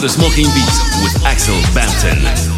The Smoking Beats with Axel Bampton.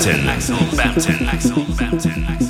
Bampton. Axel Bampton. Axel Bampton. Axel Your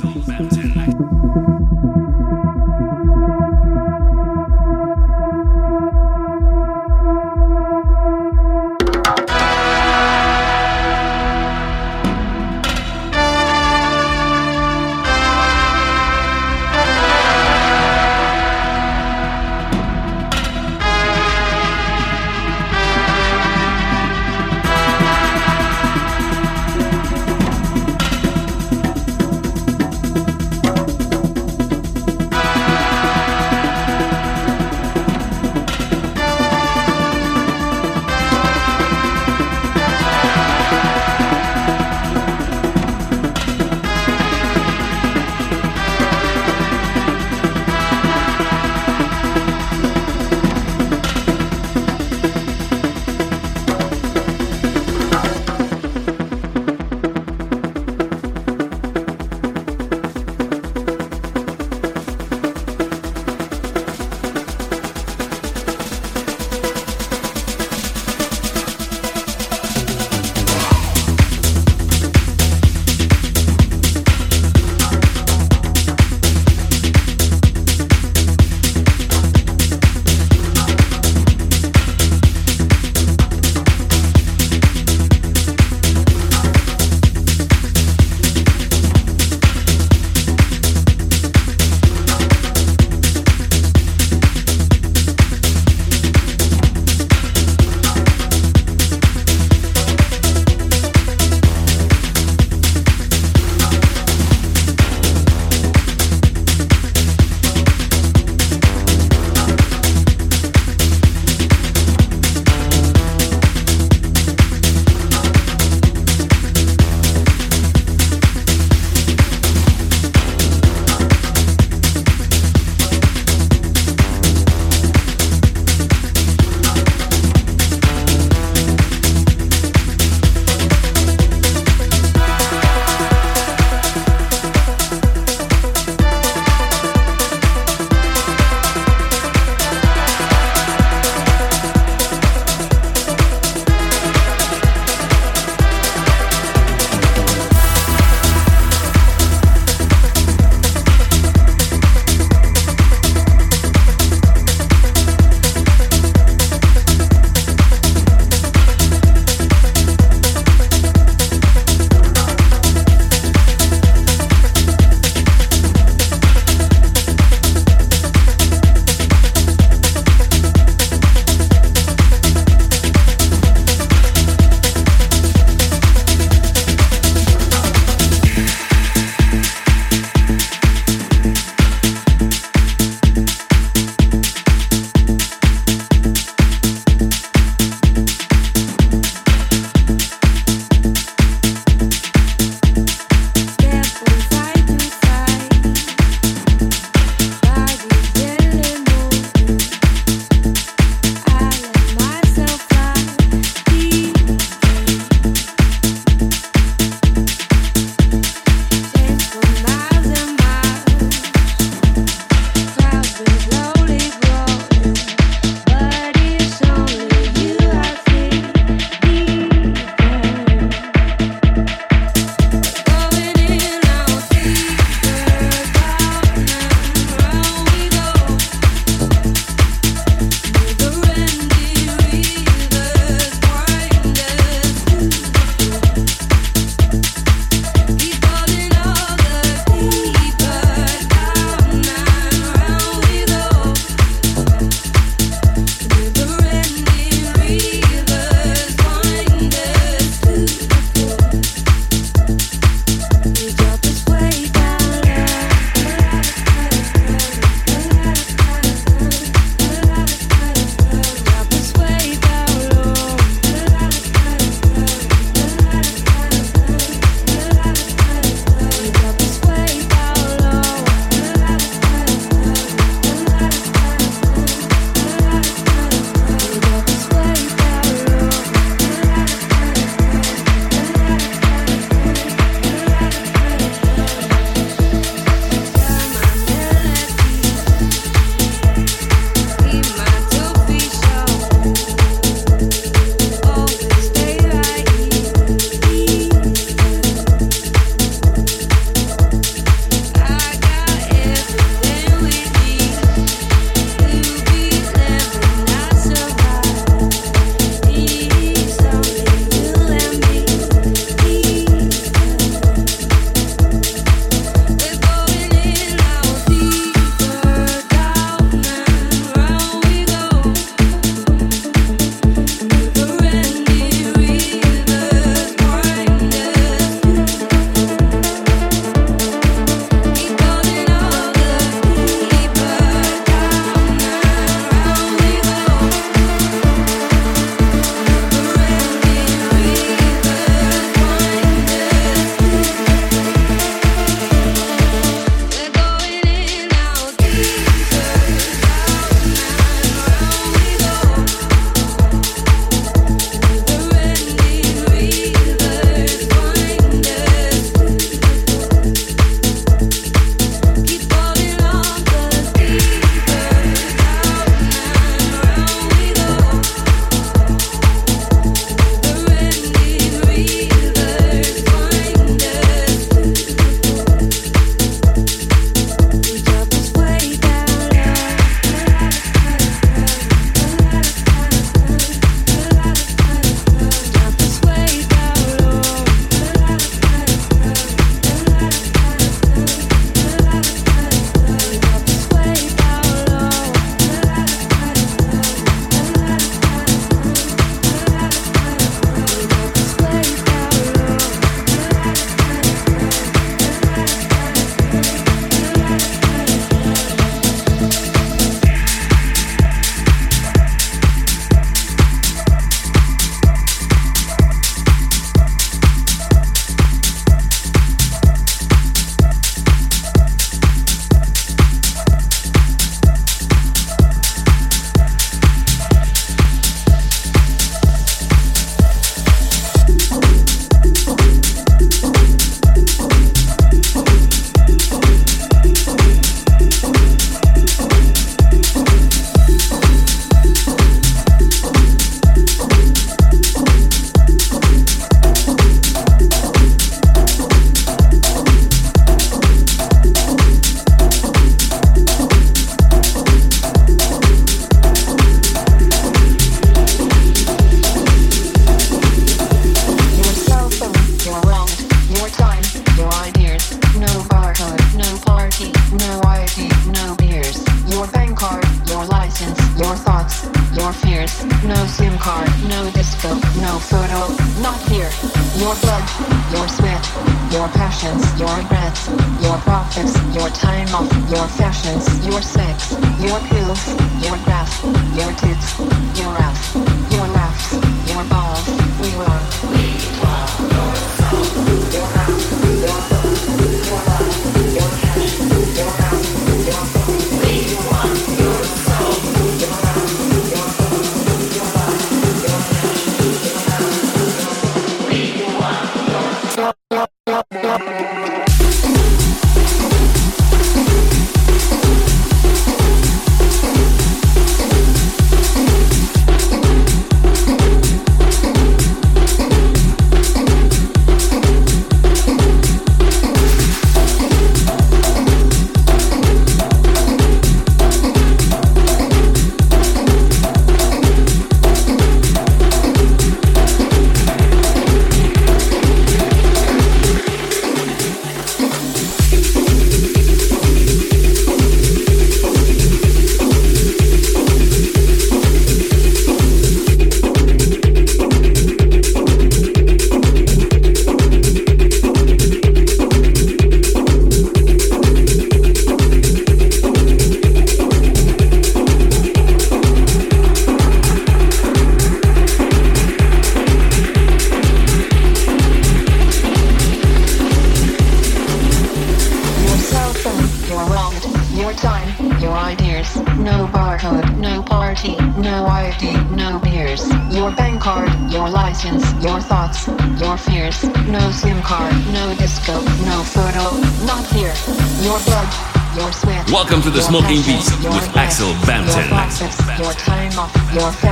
我。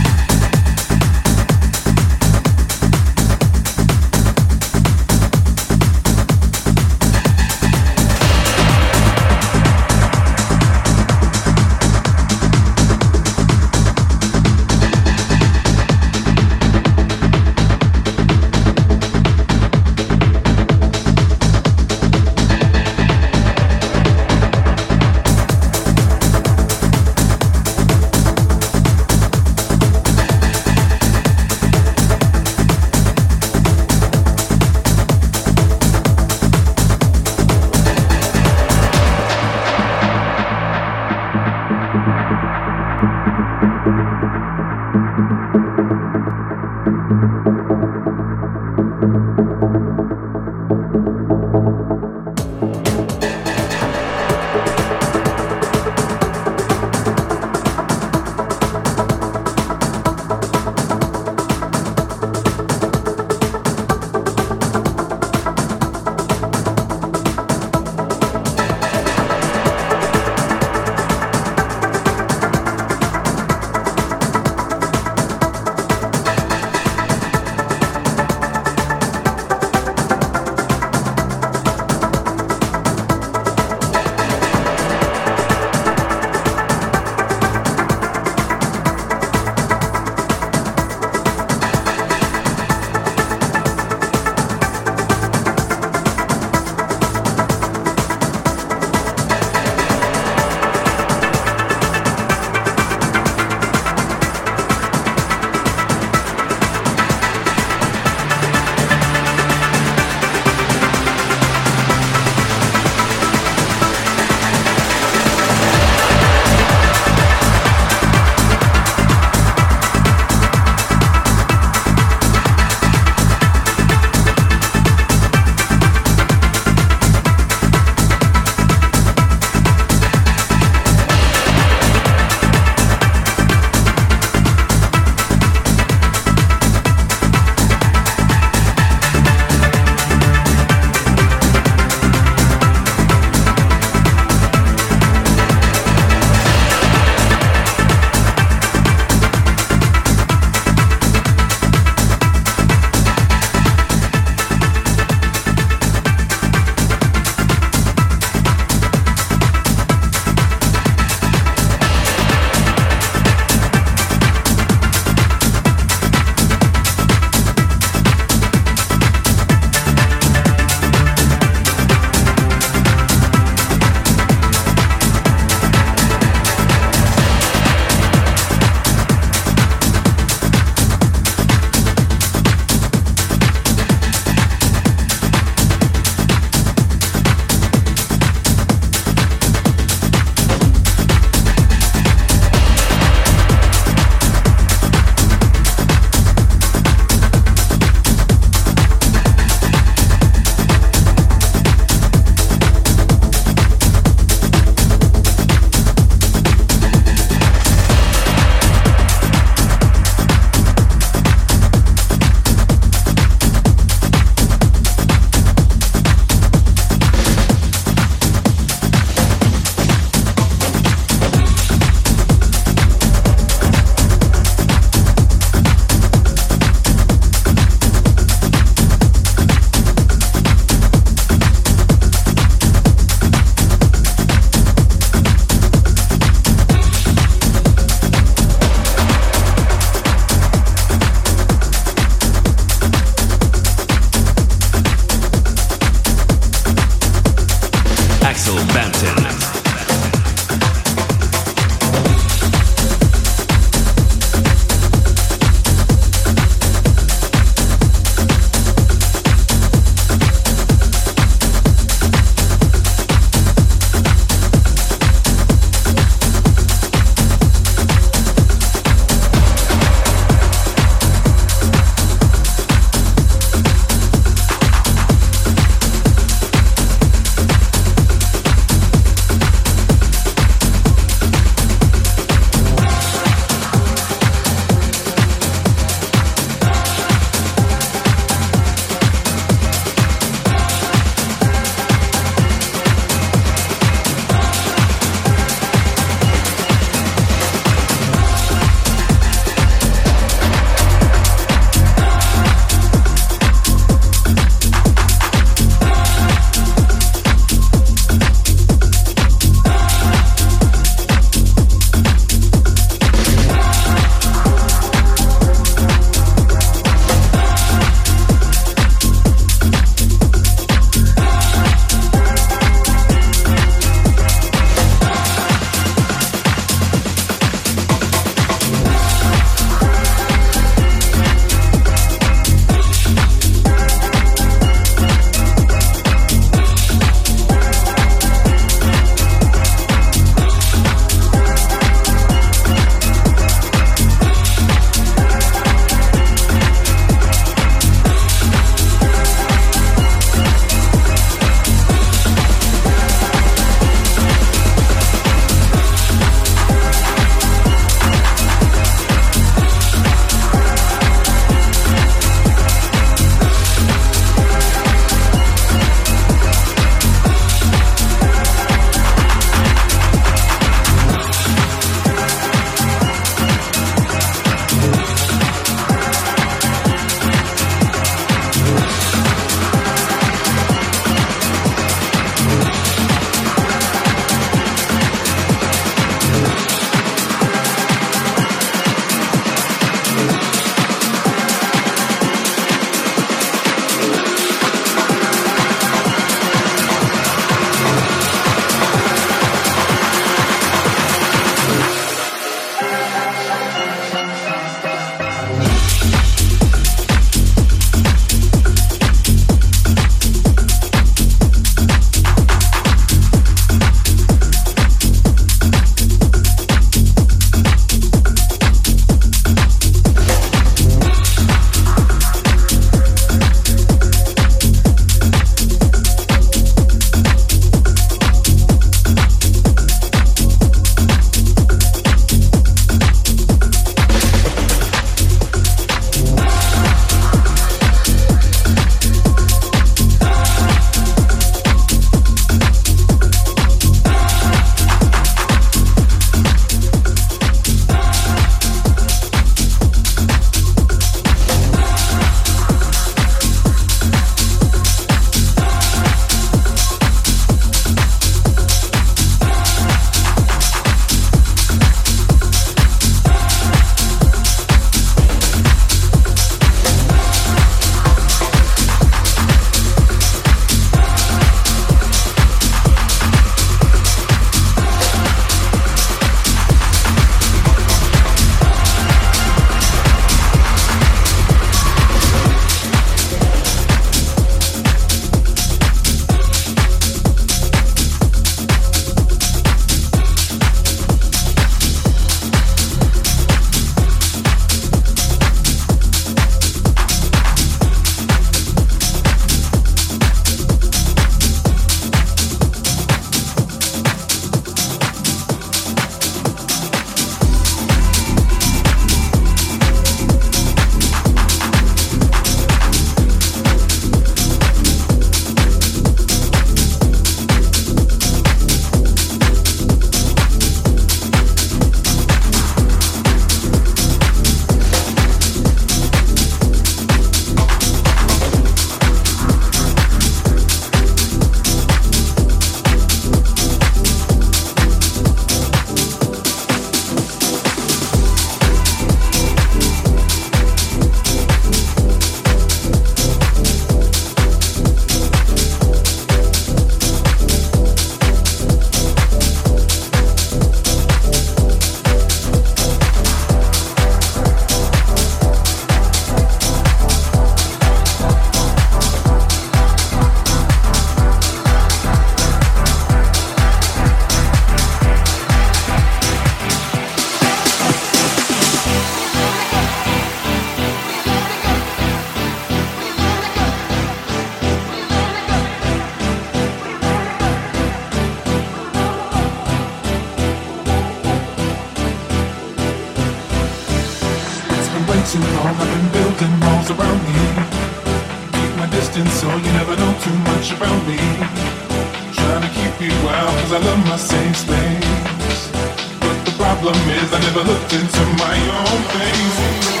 My safe space. But the problem is I never looked into my own face.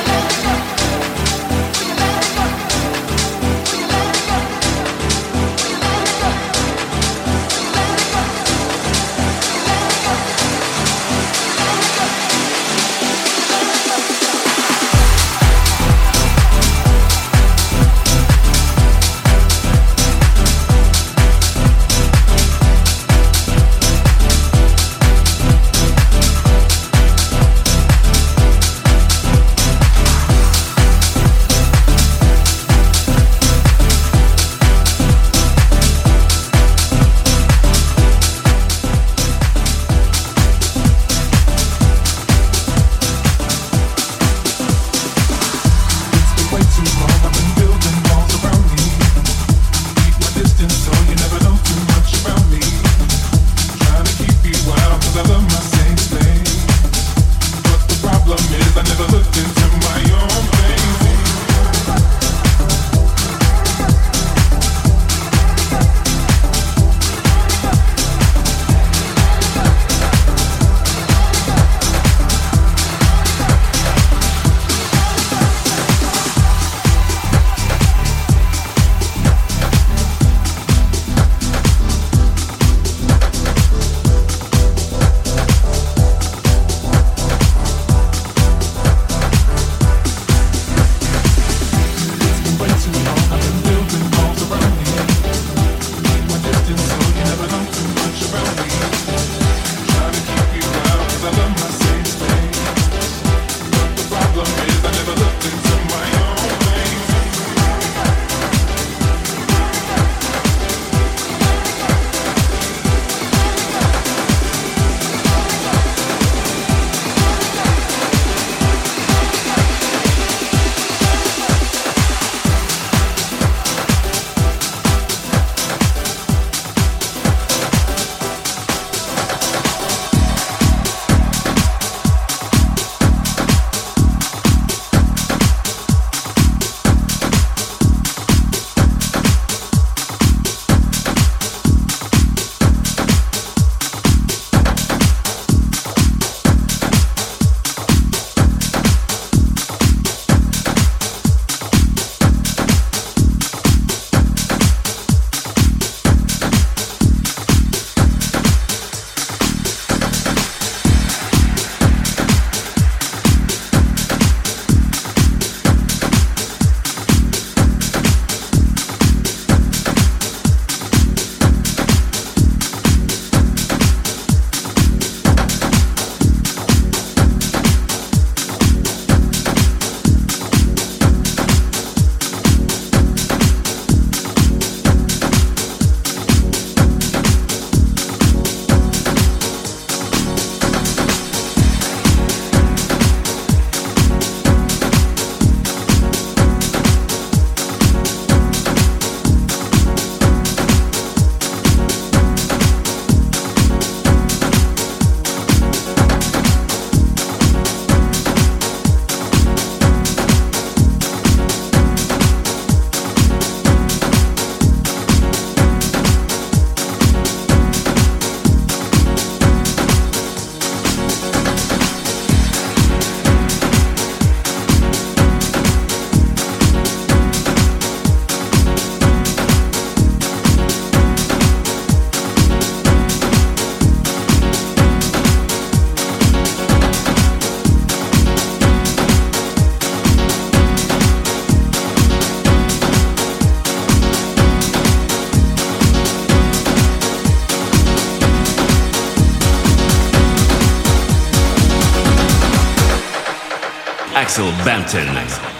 Axel Bampton.